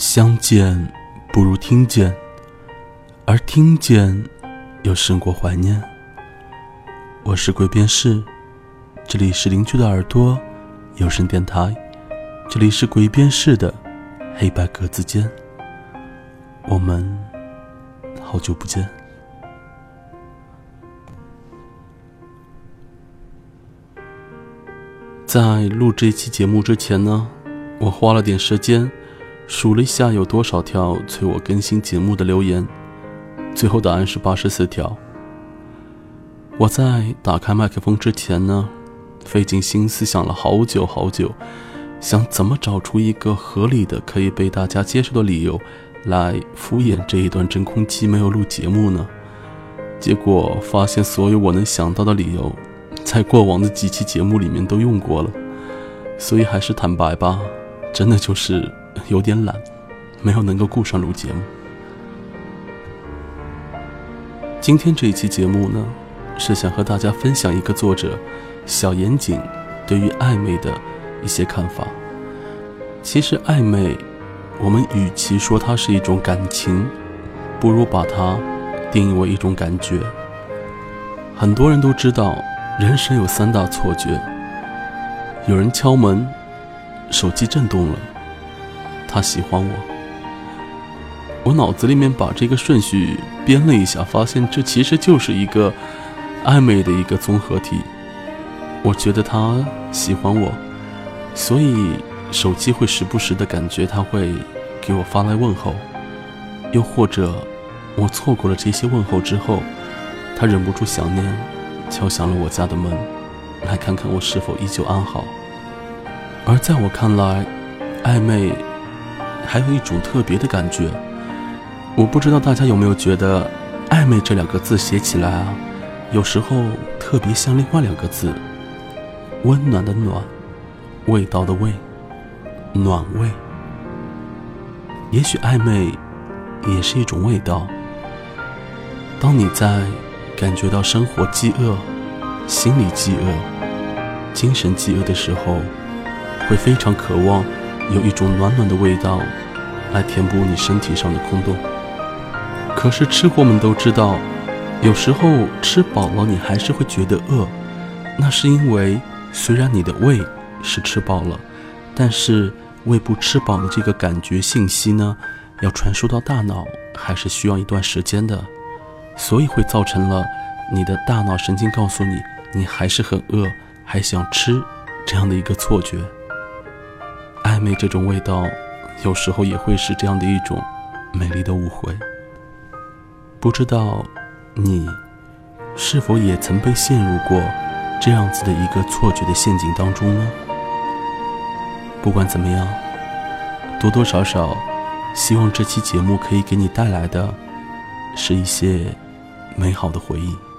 相见不如听见，而听见又胜过怀念。我是鬼边士，这里是邻居的耳朵有声电台，这里是鬼边士的黑白格子间。我们好久不见。在录这期节目之前呢，我花了点时间数了一下有多少条催我更新节目的留言，最后答案是八十四条。我在打开麦克风之前呢，费尽心思想了好久好久，想怎么找出一个合理的可以被大家接受的理由，来敷衍这一段真空期没有录节目呢。结果发现所有我能想到的理由。在过往的几期节目里面都用过了，所以还是坦白吧，真的就是有点懒，没有能够顾上录节目。今天这一期节目呢，是想和大家分享一个作者小严谨对于暧昧的一些看法。其实暧昧，我们与其说它是一种感情，不如把它定义为一种感觉。很多人都知道。人生有三大错觉：有人敲门，手机震动了，他喜欢我。我脑子里面把这个顺序编了一下，发现这其实就是一个暧昧的一个综合体。我觉得他喜欢我，所以手机会时不时的感觉他会给我发来问候，又或者我错过了这些问候之后，他忍不住想念。敲响了我家的门，来看看我是否依旧安好。而在我看来，暧昧还有一种特别的感觉。我不知道大家有没有觉得，暧昧这两个字写起来啊，有时候特别像另外两个字：温暖的暖，味道的味，暖味。也许暧昧也是一种味道。当你在。感觉到生活饥饿、心理饥饿、精神饥饿的时候，会非常渴望有一种暖暖的味道来填补你身体上的空洞。可是吃货们都知道，有时候吃饱了你还是会觉得饿，那是因为虽然你的胃是吃饱了，但是胃部吃饱的这个感觉信息呢，要传输到大脑还是需要一段时间的。所以会造成了你的大脑神经告诉你，你还是很饿，还想吃，这样的一个错觉。暧昧这种味道，有时候也会是这样的一种美丽的误会。不知道你是否也曾被陷入过这样子的一个错觉的陷阱当中呢？不管怎么样，多多少少，希望这期节目可以给你带来的是一些。美好的回忆。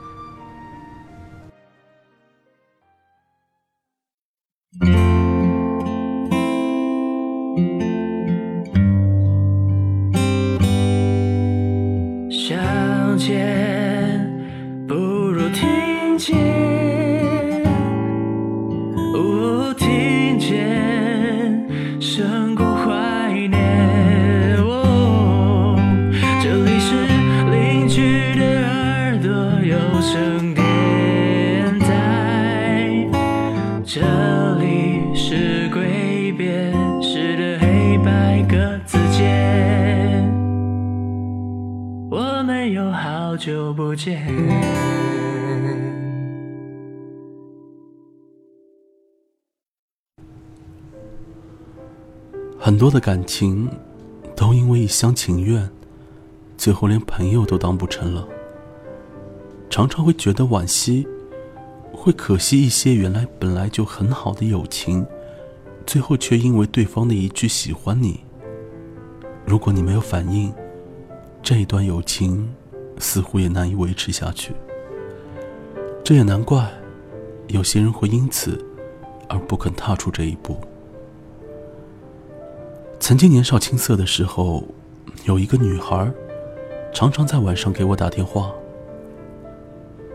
我们有好久不见。很多的感情都因为一厢情愿，最后连朋友都当不成了。常常会觉得惋惜，会可惜一些原来本来就很好的友情，最后却因为对方的一句喜欢你，如果你没有反应，这一段友情。似乎也难以维持下去，这也难怪，有些人会因此而不肯踏出这一步。曾经年少青涩的时候，有一个女孩，常常在晚上给我打电话，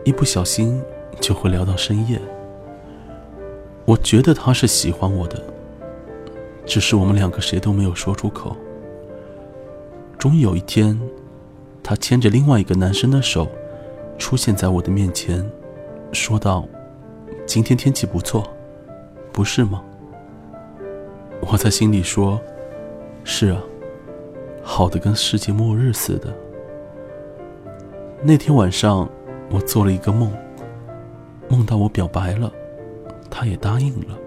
一不小心就会聊到深夜。我觉得她是喜欢我的，只是我们两个谁都没有说出口。终于有一天，他牵着另外一个男生的手，出现在我的面前，说道：“今天天气不错，不是吗？”我在心里说：“是啊，好的跟世界末日似的。”那天晚上，我做了一个梦，梦到我表白了，他也答应了。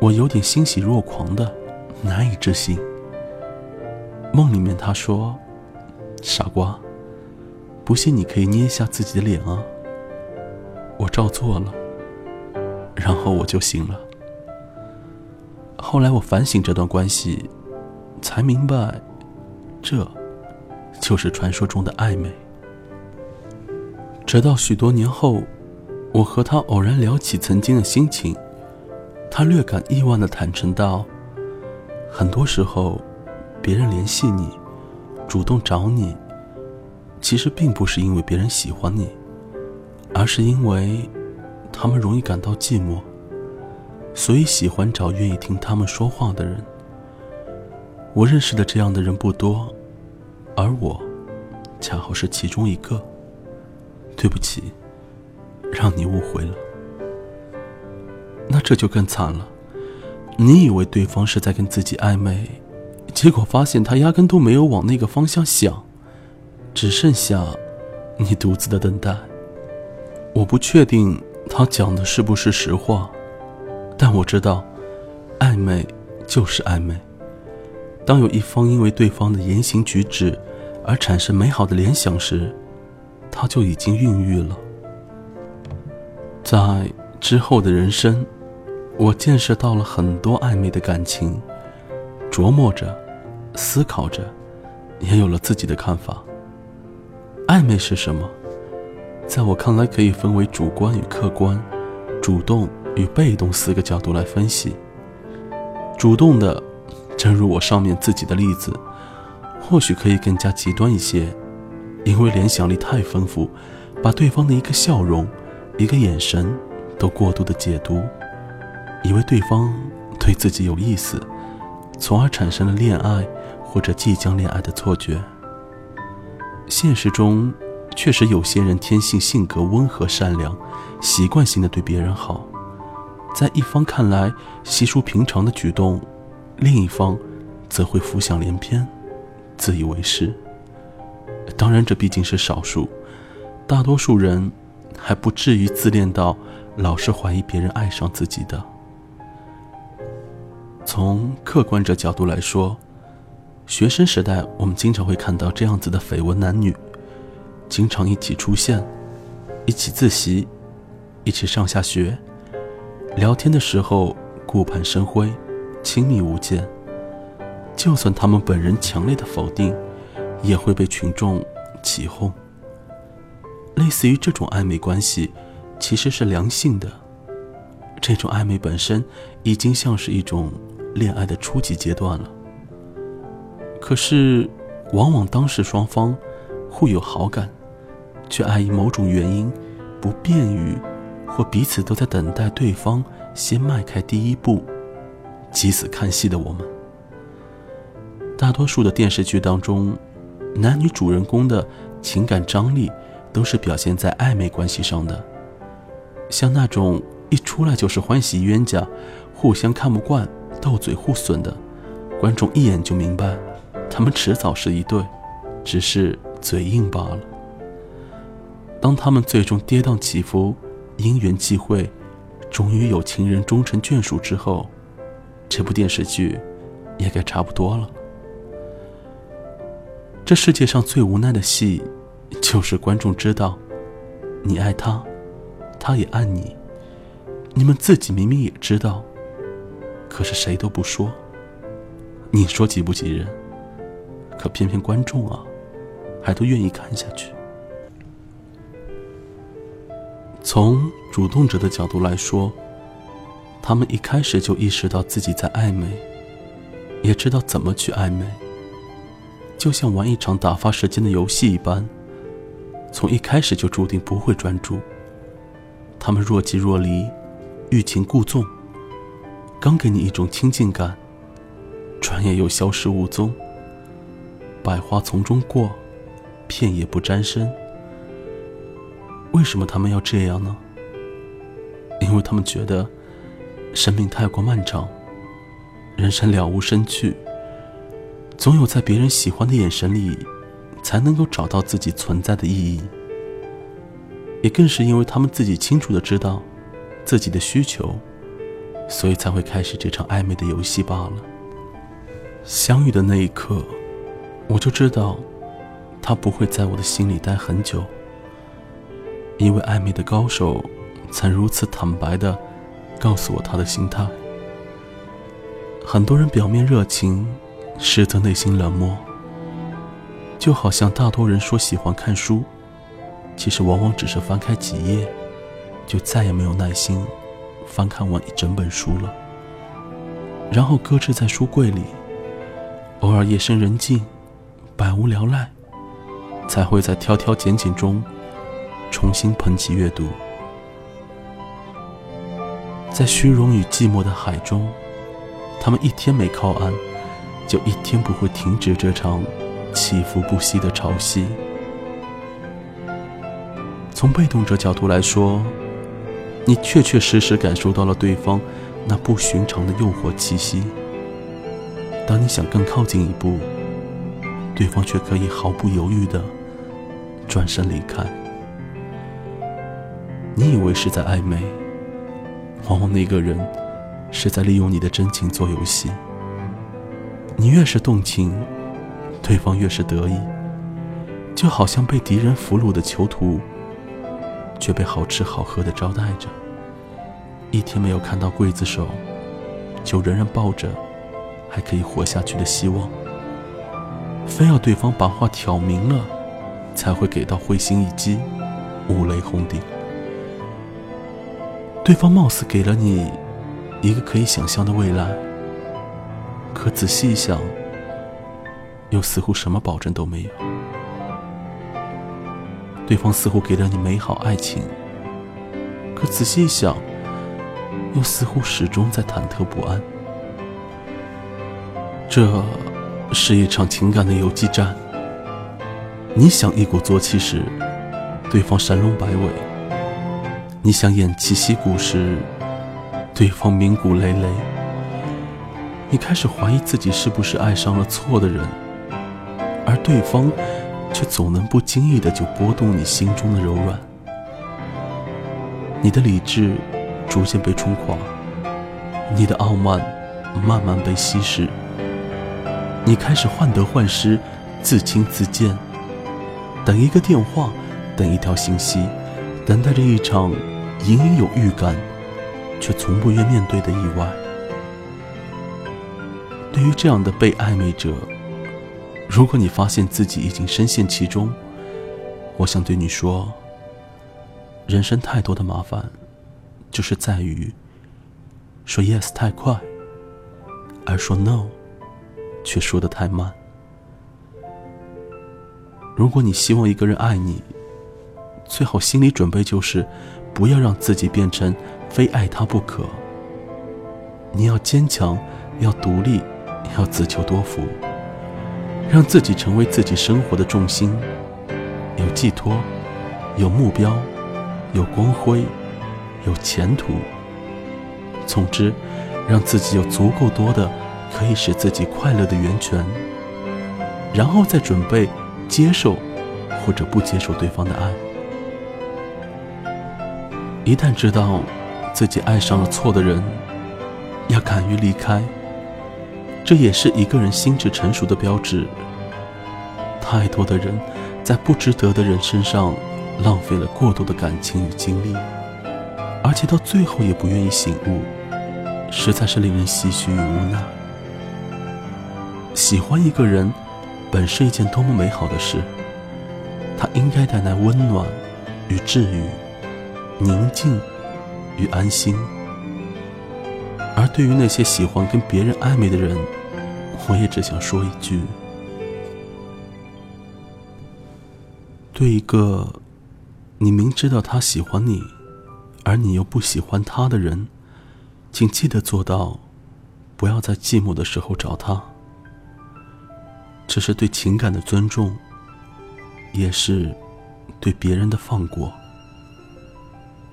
我有点欣喜若狂的，难以置信。梦里面他说：“傻瓜，不信你可以捏一下自己的脸啊。”我照做了，然后我就醒了。后来我反省这段关系，才明白，这，就是传说中的暧昧。直到许多年后，我和他偶然聊起曾经的心情，他略感意外的坦诚道：“很多时候，别人联系你，主动找你，其实并不是因为别人喜欢你，而是因为，他们容易感到寂寞，所以喜欢找愿意听他们说话的人。我认识的这样的人不多，而我，恰好是其中一个。”对不起，让你误会了。那这就更惨了。你以为对方是在跟自己暧昧，结果发现他压根都没有往那个方向想，只剩下你独自的等待。我不确定他讲的是不是实话，但我知道，暧昧就是暧昧。当有一方因为对方的言行举止而产生美好的联想时，他就已经孕育了。在之后的人生，我见识到了很多暧昧的感情，琢磨着，思考着，也有了自己的看法。暧昧是什么？在我看来，可以分为主观与客观、主动与被动四个角度来分析。主动的，正如我上面自己的例子，或许可以更加极端一些。因为联想力太丰富，把对方的一个笑容、一个眼神都过度的解读，以为对方对自己有意思，从而产生了恋爱或者即将恋爱的错觉。现实中，确实有些人天性性格温和善良，习惯性的对别人好，在一方看来稀疏平常的举动，另一方则会浮想联翩，自以为是。当然，这毕竟是少数，大多数人还不至于自恋到老是怀疑别人爱上自己的。从客观者角度来说，学生时代我们经常会看到这样子的绯闻男女，经常一起出现，一起自习，一起上下学，聊天的时候顾盼生辉，亲密无间。就算他们本人强烈的否定。也会被群众起哄。类似于这种暧昧关系，其实是良性的。这种暧昧本身已经像是一种恋爱的初级阶段了。可是，往往当时双方互有好感，却碍于某种原因，不便于或彼此都在等待对方先迈开第一步，急死看戏的我们。大多数的电视剧当中。男女主人公的情感张力都是表现在暧昧关系上的，像那种一出来就是欢喜冤家，互相看不惯，斗嘴互损的，观众一眼就明白，他们迟早是一对，只是嘴硬罢了。当他们最终跌宕起伏，因缘际会，终于有情人终成眷属之后，这部电视剧也该差不多了。这世界上最无奈的戏，就是观众知道，你爱他，他也爱你，你们自己明明也知道，可是谁都不说。你说急不急人？可偏偏观众啊，还都愿意看下去。从主动者的角度来说，他们一开始就意识到自己在暧昧，也知道怎么去暧昧。就像玩一场打发时间的游戏一般，从一开始就注定不会专注。他们若即若离，欲擒故纵，刚给你一种亲近感，转眼又消失无踪。百花丛中过，片叶不沾身。为什么他们要这样呢？因为他们觉得生命太过漫长，人生了无生趣，总有在别人喜欢的眼神里，才能够找到自己存在的意义。也更是因为他们自己清楚的知道自己的需求，所以才会开始这场暧昧的游戏罢了。相遇的那一刻，我就知道他不会在我的心里待很久，因为暧昧的高手曾如此坦白的告诉我他的心态。很多人表面热情，实则内心冷漠，就好像大多人说喜欢看书。其实往往只是翻开几页，就再也没有耐心翻看完一整本书了。然后搁置在书柜里，偶尔夜深人静，百无聊赖，才会在挑挑拣拣中重新捧起阅读。在虚荣与寂寞的海中，他们一天没靠岸，就一天不会停止这场起伏不息的潮汐。从被动者角度来说，你确确实实感受到了对方那不寻常的诱惑气息。当你想更靠近一步，对方却可以毫不犹豫的转身离开。你以为是在暧昧，往往那个人是在利用你的真情做游戏。你越是动情，对方越是得意，就好像被敌人俘虏的囚徒。却被好吃好喝的招待着，一天没有看到刽子手，就仍然抱着还可以活下去的希望。非要对方把话挑明了，才会给到会心一击，五雷轰顶。对方貌似给了你一个可以想象的未来，可仔细一想，又似乎什么保证都没有。对方似乎给了你美好爱情，可仔细一想，又似乎始终在忐忑不安。这是一场情感的游击战。你想一鼓作气时，对方神龙摆尾；你想偃旗息鼓时，对方鸣鼓擂擂。你开始怀疑自己是不是爱上了错的人，而对方。却总能不经意的就拨动你心中的柔软，你的理智逐渐被冲垮，你的傲慢慢慢被稀释，你开始患得患失，自轻自贱，等一个电话，等一条信息，等待着一场隐隐有预感，却从不愿面对的意外。对于这样的被暧昧者。如果你发现自己已经深陷其中，我想对你说：人生太多的麻烦，就是在于说 yes 太快，而说 no 却说的太慢。如果你希望一个人爱你，最好心理准备就是不要让自己变成非爱他不可。你要坚强，要独立，要自求多福。让自己成为自己生活的重心，有寄托，有目标，有光辉，有前途。总之，让自己有足够多的可以使自己快乐的源泉，然后再准备接受或者不接受对方的爱。一旦知道自己爱上了错的人，要敢于离开。这也是一个人心智成熟的标志。太多的人在不值得的人身上浪费了过多的感情与精力，而且到最后也不愿意醒悟，实在是令人唏嘘与无奈。喜欢一个人本是一件多么美好的事，它应该带来温暖与治愈、宁静与安心。而对于那些喜欢跟别人暧昧的人，我也只想说一句：对一个你明知道他喜欢你，而你又不喜欢他的人，请记得做到，不要在寂寞的时候找他。这是对情感的尊重，也是对别人的放过。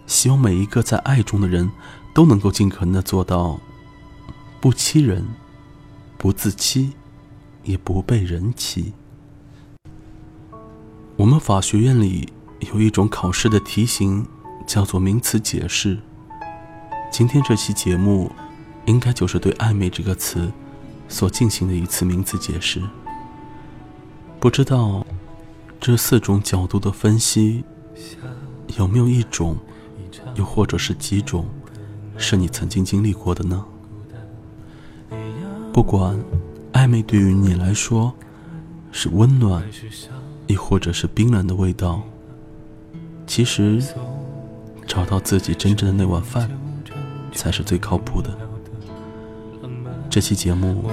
希望每一个在爱中的人都能够尽可能的做到不欺人、不自欺，也不被人欺。我们法学院里有一种考试的题型，叫做名词解释。今天这期节目，应该就是对“暧昧”这个词所进行的一次名词解释。不知道这四种角度的分析，有没有一种，又或者是几种，是你曾经经历过的呢？不管暧昧对于你来说是温暖，亦或者是冰冷的味道，其实找到自己真正的那碗饭，才是最靠谱的。这期节目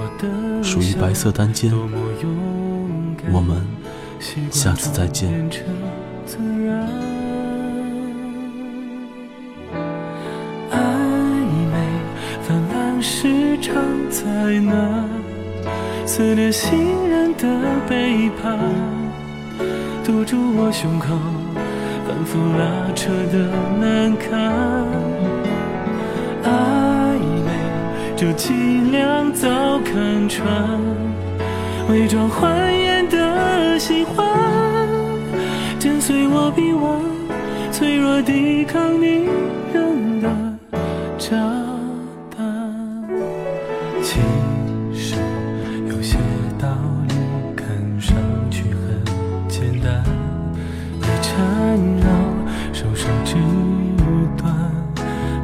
属于白色单间。我们下次再见。暧昧泛滥时常在那撕裂信任的背叛，堵住我胸口，反复拉扯的难堪。暧昧就尽量早看穿，伪装欢颜。的喜欢，震碎我臂弯，脆弱抵抗你人的炸弹。其实有些道理看上去很简单，被缠绕，受伤肢断，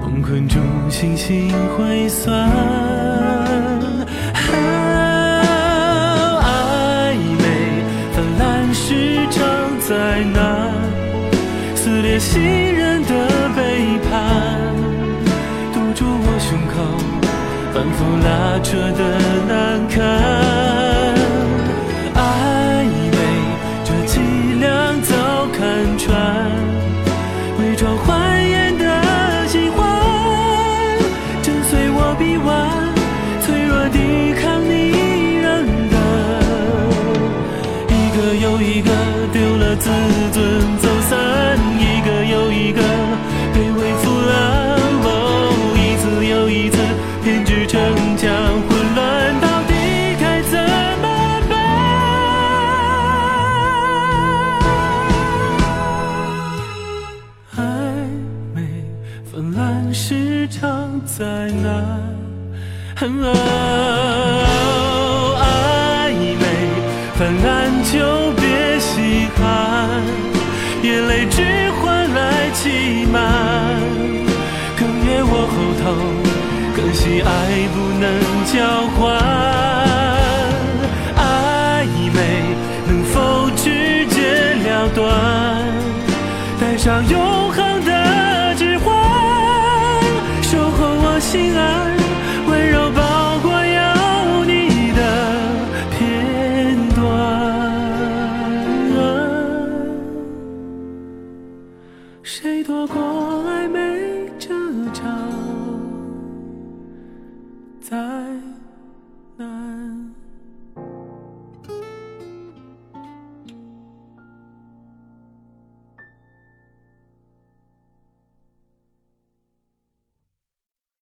崩溃中信心会酸。信任的背叛，堵住我胸口，反复拉扯的难堪。暧昧，这伎俩早看穿，伪装欢颜的喜欢，震碎我臂弯，脆弱抵抗你扔的，一个又一个丢了自暧昧泛滥就别稀罕，眼泪只换来欺瞒。哽咽我后头，可惜爱不能交换。暧昧能否直截了断，带上永恒的指环，守候我。心爱。